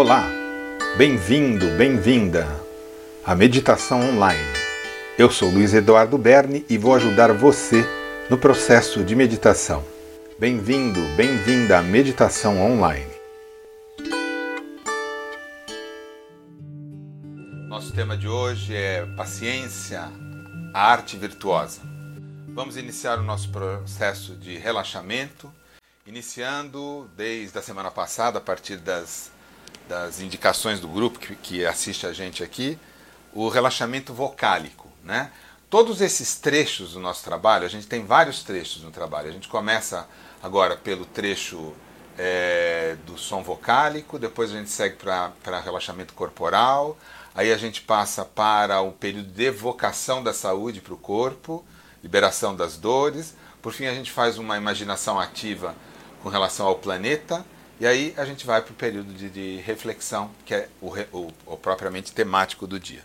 Olá, bem-vindo, bem-vinda à Meditação Online. Eu sou Luiz Eduardo Berni e vou ajudar você no processo de meditação. Bem-vindo, bem-vinda à Meditação Online. Nosso tema de hoje é paciência, a arte virtuosa. Vamos iniciar o nosso processo de relaxamento, iniciando desde a semana passada, a partir das das indicações do grupo que, que assiste a gente aqui, o relaxamento vocálico. Né? Todos esses trechos do nosso trabalho, a gente tem vários trechos no trabalho. A gente começa agora pelo trecho é, do som vocálico, depois a gente segue para relaxamento corporal, aí a gente passa para o período de evocação da saúde para o corpo, liberação das dores, por fim a gente faz uma imaginação ativa com relação ao planeta e aí a gente vai para o período de, de, reflexão, que é o, o, o, propriamente temático do dia.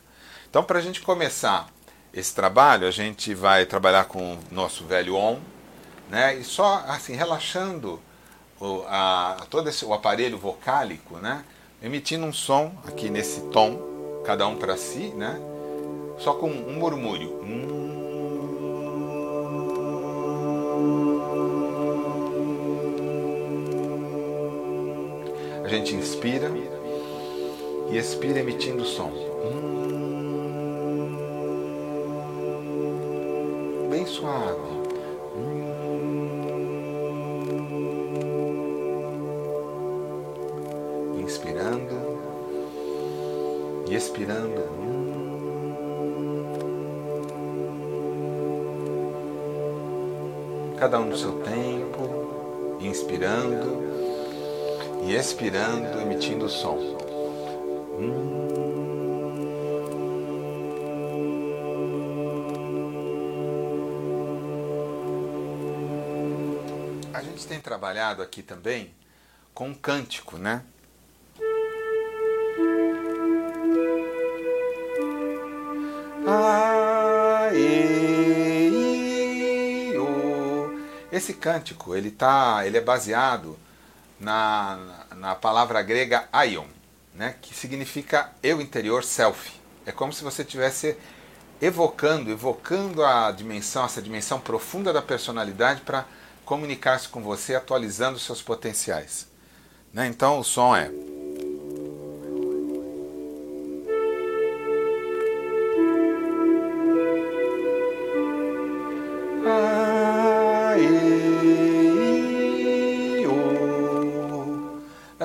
Então, para a gente começar esse trabalho, a gente vai trabalhar com o nosso velho ON, né? e só assim, relaxando o, a, todo esse, o aparelho vocálico, né? emitindo um som aqui nesse tom, cada um para si, né? só com um murmúrio. Um, gente inspira e expira emitindo som. Bem suave. Inspirando e expirando. Cada um no seu tempo, expirando, emitindo som. A gente tem trabalhado aqui também com um cântico, né? Esse cântico, ele tá, ele é baseado na, na palavra grega aion, né, que significa eu interior, self. É como se você estivesse evocando, evocando a dimensão, essa dimensão profunda da personalidade para comunicar-se com você, atualizando seus potenciais. Né? Então o som é.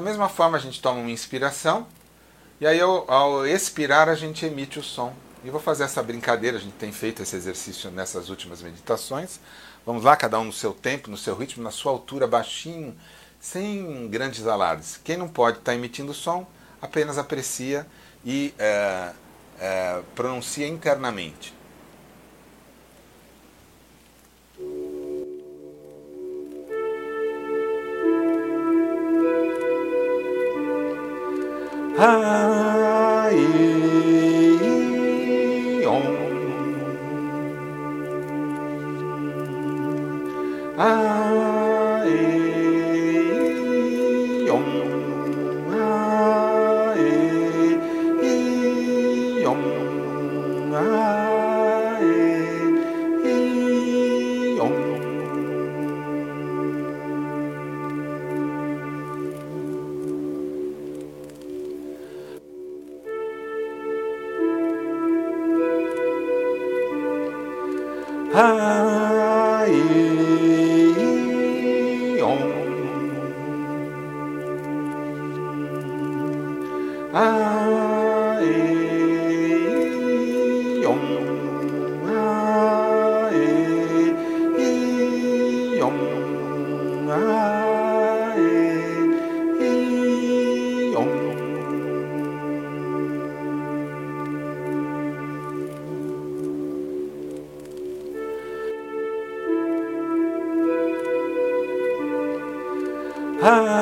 Mesma forma a gente toma uma inspiração e aí ao, ao expirar a gente emite o som. E vou fazer essa brincadeira, a gente tem feito esse exercício nessas últimas meditações. Vamos lá, cada um no seu tempo, no seu ritmo, na sua altura, baixinho, sem grandes alardes. Quem não pode estar tá emitindo som, apenas aprecia e é, é, pronuncia internamente. Ah. Ah!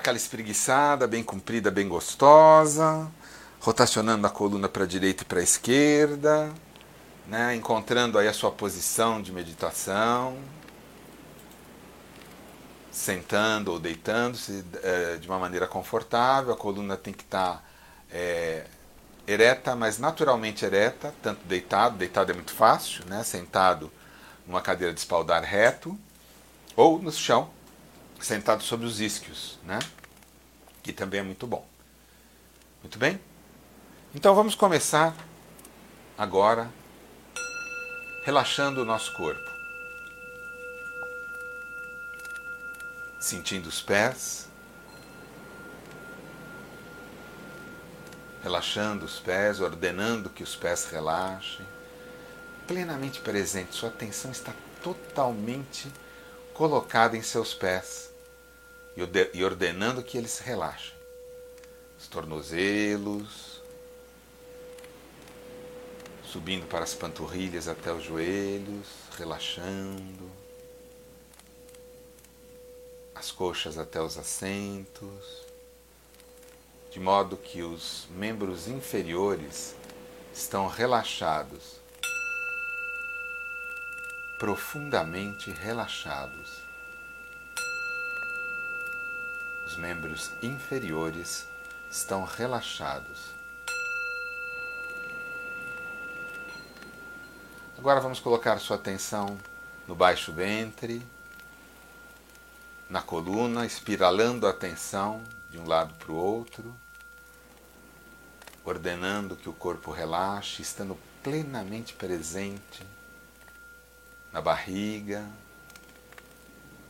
Aquela espreguiçada bem comprida, bem gostosa, rotacionando a coluna para a direita e para a esquerda, né? encontrando aí a sua posição de meditação, sentando ou deitando-se é, de uma maneira confortável, a coluna tem que estar tá, é, ereta, mas naturalmente ereta, tanto deitado, deitado é muito fácil, né? sentado numa cadeira de espaldar reto, ou no chão, sentado sobre os isquios, né? que também é muito bom. Muito bem? Então vamos começar agora relaxando o nosso corpo. Sentindo os pés, relaxando os pés, ordenando que os pés relaxem, plenamente presente, sua atenção está totalmente colocada em seus pés e ordenando que eles relaxem. Os tornozelos, subindo para as panturrilhas até os joelhos, relaxando. As coxas até os assentos, de modo que os membros inferiores estão relaxados, profundamente relaxados. Os membros inferiores estão relaxados. Agora vamos colocar sua atenção no baixo ventre, na coluna, espiralando a atenção de um lado para o outro, ordenando que o corpo relaxe, estando plenamente presente na barriga,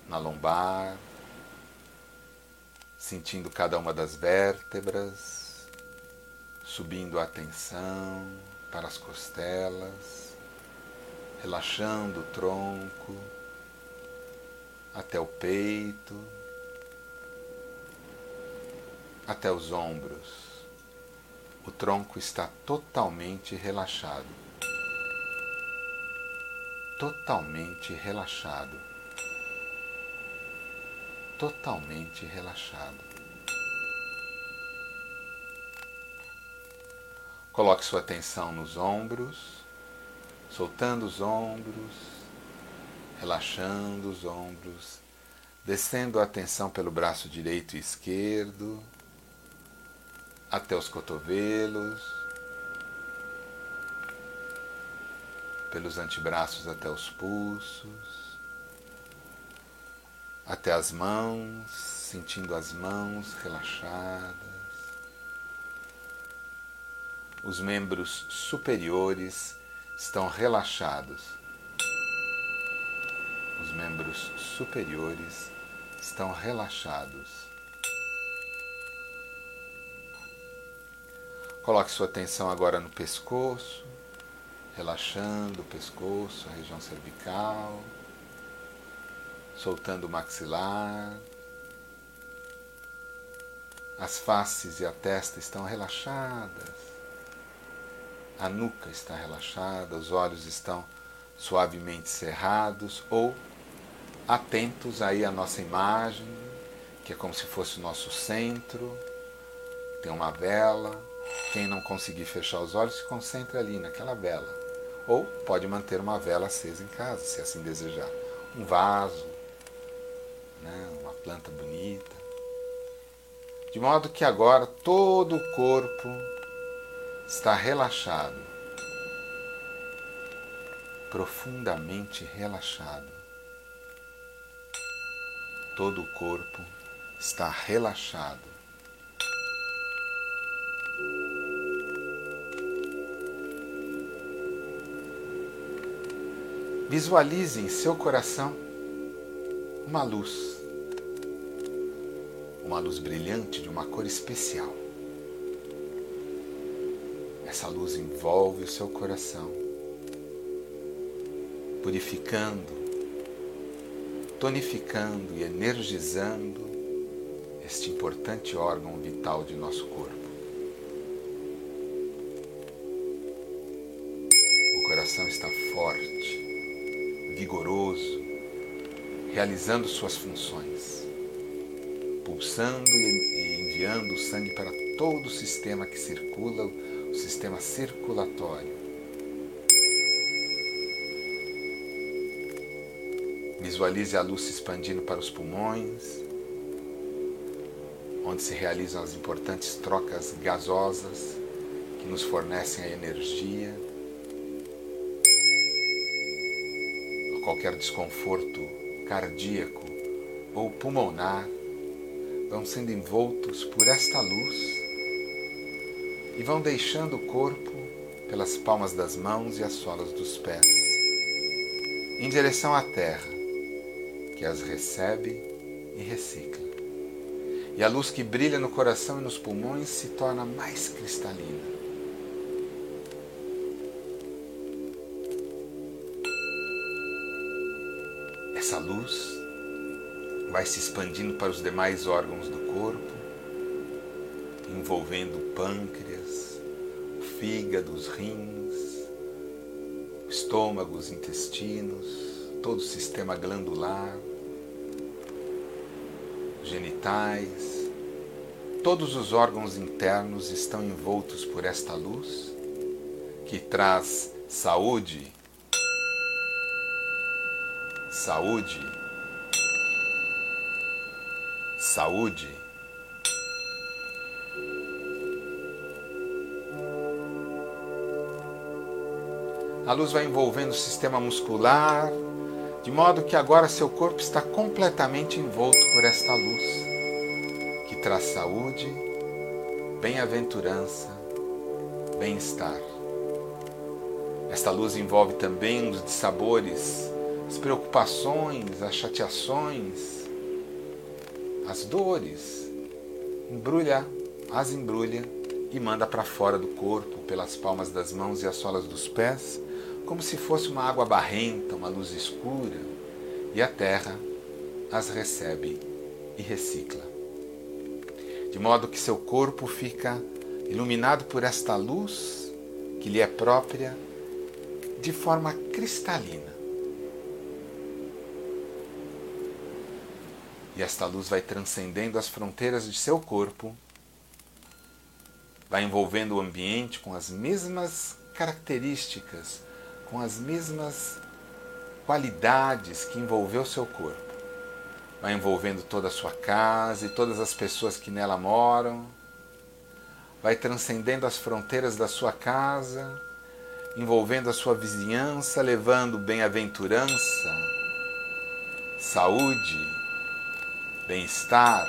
na lombar, sentindo cada uma das vértebras, subindo a atenção para as costelas, relaxando o tronco até o peito, até os ombros. O tronco está totalmente relaxado. Totalmente relaxado totalmente relaxado. Coloque sua atenção nos ombros, soltando os ombros, relaxando os ombros, descendo a atenção pelo braço direito e esquerdo, até os cotovelos, pelos antebraços até os pulsos até as mãos, sentindo as mãos relaxadas, os membros superiores estão relaxados. Os membros superiores estão relaxados. Coloque sua atenção agora no pescoço, relaxando o pescoço, a região cervical soltando o maxilar. As faces e a testa estão relaxadas. A nuca está relaxada, os olhos estão suavemente cerrados ou atentos aí à nossa imagem, que é como se fosse o nosso centro. Tem uma vela. Quem não conseguir fechar os olhos, se concentre ali naquela vela. Ou pode manter uma vela acesa em casa, se assim desejar. Um vaso, né? uma planta bonita. De modo que agora todo o corpo está relaxado, profundamente relaxado. Todo o corpo está relaxado. Visualize em seu coração uma luz uma luz brilhante de uma cor especial. Essa luz envolve o seu coração, purificando, tonificando e energizando este importante órgão vital de nosso corpo. O coração está forte, vigoroso, realizando suas funções pulsando e enviando o sangue para todo o sistema que circula, o sistema circulatório. Visualize a luz se expandindo para os pulmões, onde se realizam as importantes trocas gasosas que nos fornecem a energia. Qualquer desconforto cardíaco ou pulmonar vão sendo envoltos por esta luz e vão deixando o corpo pelas palmas das mãos e as solas dos pés em direção à terra, que as recebe e recicla. E a luz que brilha no coração e nos pulmões se torna mais cristalina. Vai se expandindo para os demais órgãos do corpo, envolvendo o pâncreas, o fígado, os rins, o estômago, os intestinos, todo o sistema glandular, genitais, todos os órgãos internos estão envoltos por esta luz que traz saúde, saúde, saúde. A luz vai envolvendo o sistema muscular, de modo que agora seu corpo está completamente envolto por esta luz, que traz saúde, bem-aventurança, bem-estar. Esta luz envolve também os dissabores, as preocupações, as chateações, as dores. Embrulha, as embrulha e manda para fora do corpo, pelas palmas das mãos e as solas dos pés, como se fosse uma água barrenta, uma luz escura, e a terra as recebe e recicla. De modo que seu corpo fica iluminado por esta luz que lhe é própria de forma cristalina. E esta luz vai transcendendo as fronteiras de seu corpo, vai envolvendo o ambiente com as mesmas características com as mesmas qualidades que envolveu seu corpo. Vai envolvendo toda a sua casa e todas as pessoas que nela moram. Vai transcendendo as fronteiras da sua casa, envolvendo a sua vizinhança, levando bem-aventurança, saúde, bem-estar.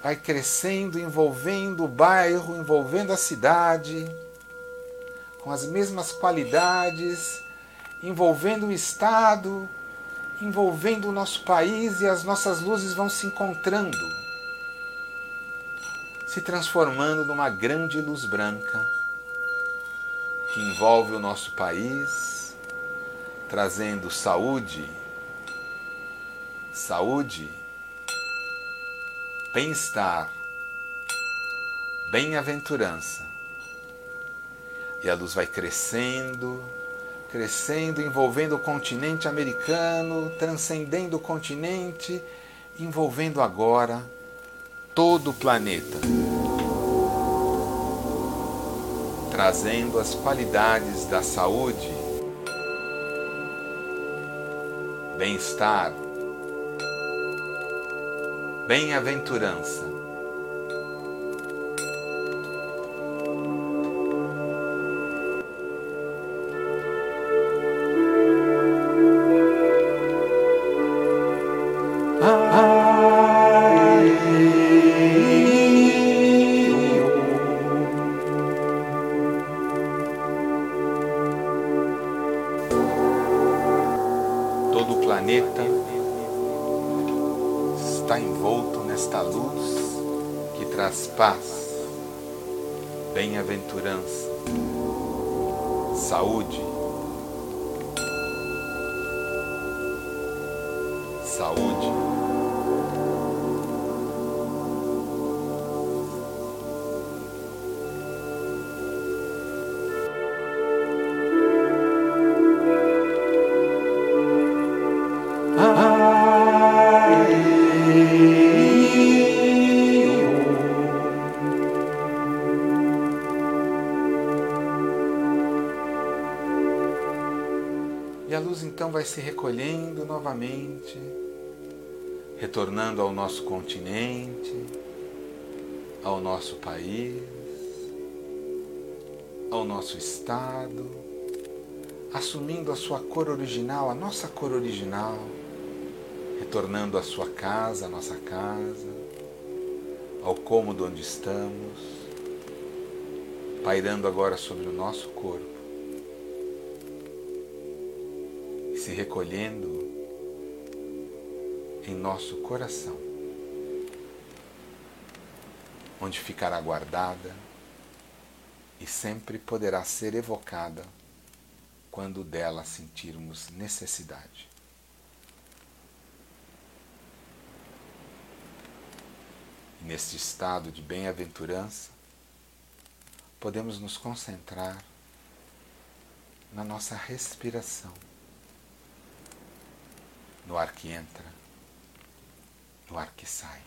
Vai crescendo, envolvendo o bairro, envolvendo a cidade com as mesmas qualidades, envolvendo o Estado, envolvendo o nosso país e as nossas luzes vão se encontrando, se transformando numa grande luz branca que envolve o nosso país, trazendo saúde, saúde, bem-estar, bem-aventurança e a luz vai crescendo, crescendo, envolvendo o continente americano, transcendendo o continente, envolvendo agora todo o planeta. Trazendo as qualidades da saúde, bem-estar, bem-aventurança então vai se recolhendo novamente, retornando ao nosso continente, ao nosso país, ao nosso estado, assumindo a sua cor original, a nossa cor original, retornando à sua casa, à nossa casa, ao cômodo onde estamos, pairando agora sobre o nosso corpo se recolhendo em nosso coração, onde ficará guardada e sempre poderá ser evocada quando dela sentirmos necessidade. Neste estado de bem-aventurança, podemos nos concentrar na nossa respiração, no ar que entra, no ar que sai.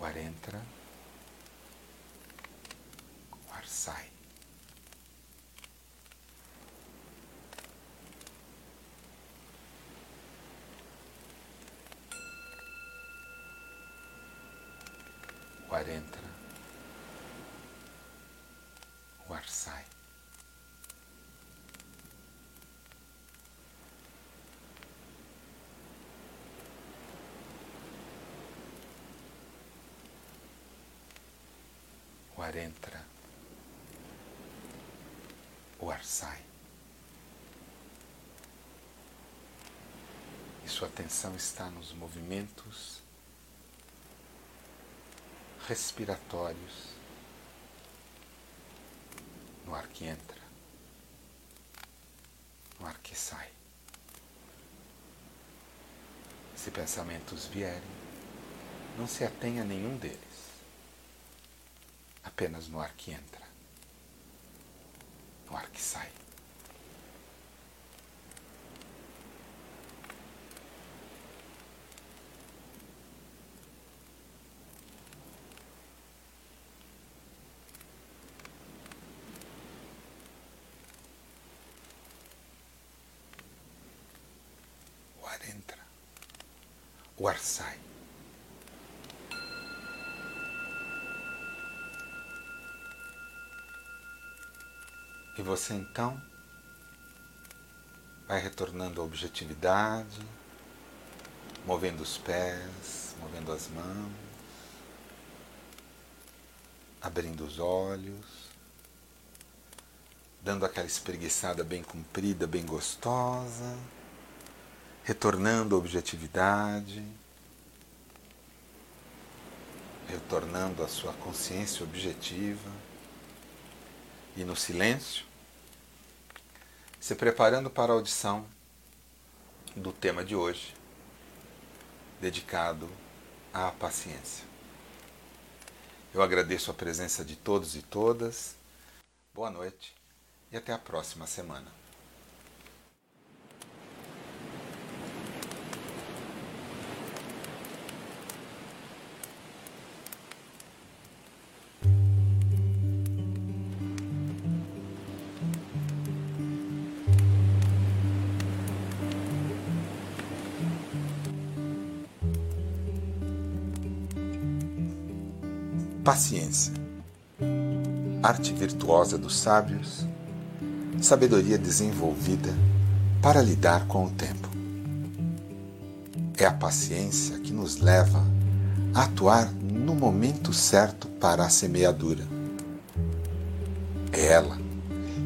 O ar entra, o ar sai. O ar entra, o ar sai. O ar entra, o ar sai. E sua atenção está nos movimentos respiratórios no ar que entra, no ar que sai. Se pensamentos vierem, não se atenha a nenhum deles, apenas no ar que entra, no ar que sai. O ar entra, o ar sai. E você então vai retornando à objetividade, movendo os pés, movendo as mãos, abrindo os olhos, dando aquela espreguiçada bem comprida, bem gostosa, retornando à objetividade, retornando à sua consciência objetiva. E no silêncio, se preparando para a audição do tema de hoje, dedicado à paciência. Eu agradeço a presença de todos e todas. Boa noite e até a próxima semana. Paciência. Arte virtuosa dos sábios, sabedoria desenvolvida para lidar com o tempo. É a paciência que nos leva a atuar no momento certo para a semeadura. É ela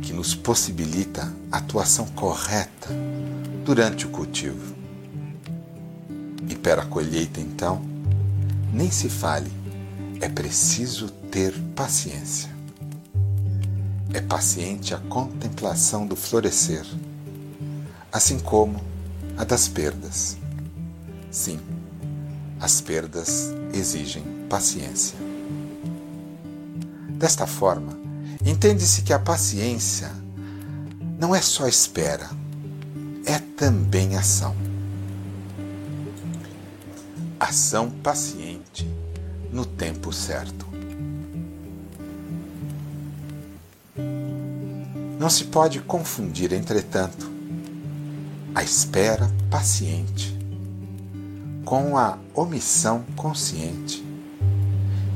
que nos possibilita a atuação correta durante o cultivo. E para a colheita, então, nem se fale é preciso ter paciência. É paciente a contemplação do florescer, assim como a das perdas. Sim, as perdas exigem paciência. Desta forma, entende-se que a paciência não é só espera, é também ação. Ação paciente no tempo certo. Não se pode confundir, entretanto, a espera paciente com a omissão consciente,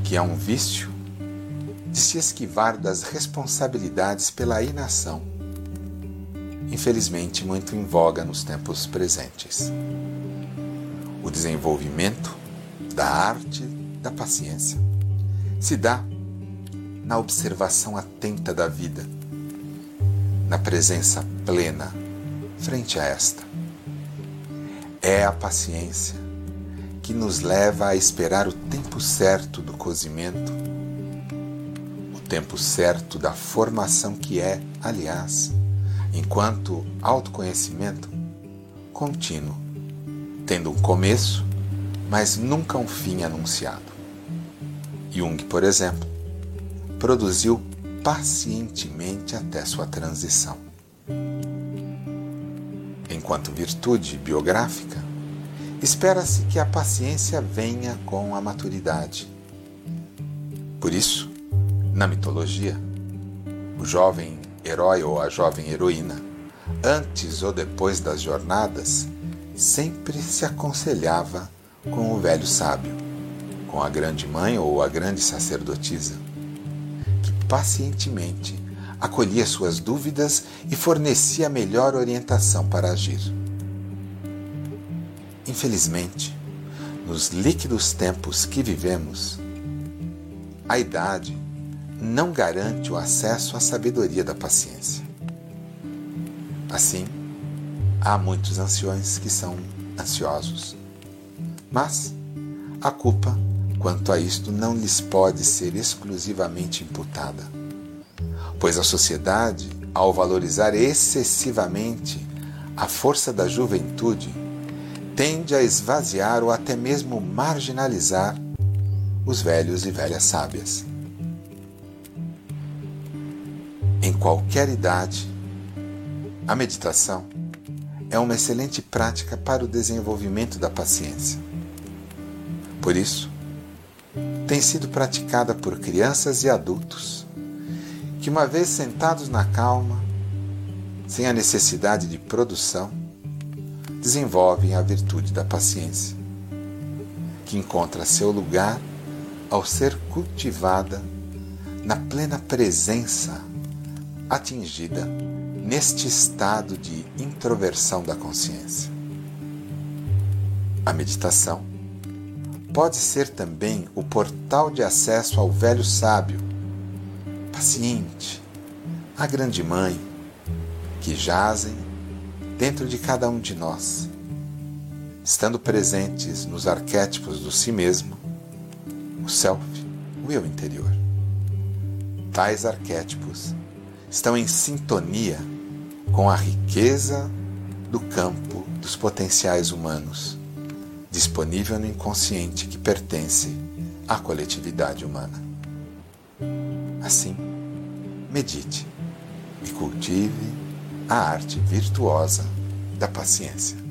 que é um vício de se esquivar das responsabilidades pela inação, infelizmente muito em voga nos tempos presentes. O desenvolvimento da arte da paciência se dá na observação atenta da vida, na presença plena frente a esta. É a paciência que nos leva a esperar o tempo certo do cozimento, o tempo certo da formação que é, aliás, enquanto autoconhecimento contínuo, tendo um começo, mas nunca um fim anunciado. Jung, por exemplo, produziu pacientemente até sua transição. Enquanto virtude biográfica, espera-se que a paciência venha com a maturidade. Por isso, na mitologia, o jovem herói ou a jovem heroína, antes ou depois das jornadas, sempre se aconselhava com o velho sábio, com a grande mãe ou a grande sacerdotisa, que pacientemente acolhia suas dúvidas e fornecia a melhor orientação para agir. Infelizmente, nos líquidos tempos que vivemos, a idade não garante o acesso à sabedoria da paciência. Assim, há muitos anciões que são ansiosos. Mas a culpa quanto a isto não lhes pode ser exclusivamente imputada, pois a sociedade, ao valorizar excessivamente a força da juventude, tende a esvaziar ou até mesmo marginalizar os velhos e velhas sábias. Em qualquer idade, a meditação é uma excelente prática para o desenvolvimento da paciência. Por isso, tem sido praticada por crianças e adultos que, uma vez sentados na calma, sem a necessidade de produção, desenvolvem a virtude da paciência, que encontra seu lugar ao ser cultivada na plena presença atingida neste estado de introversão da consciência. A meditação pode ser também o portal de acesso ao velho sábio, paciente, a grande mãe, que jazem dentro de cada um de nós, estando presentes nos arquétipos do si mesmo, o self, o eu interior. Tais arquétipos estão em sintonia com a riqueza do campo dos potenciais humanos, disponível no inconsciente que pertence à coletividade humana. Assim, medite e cultive a arte virtuosa da paciência.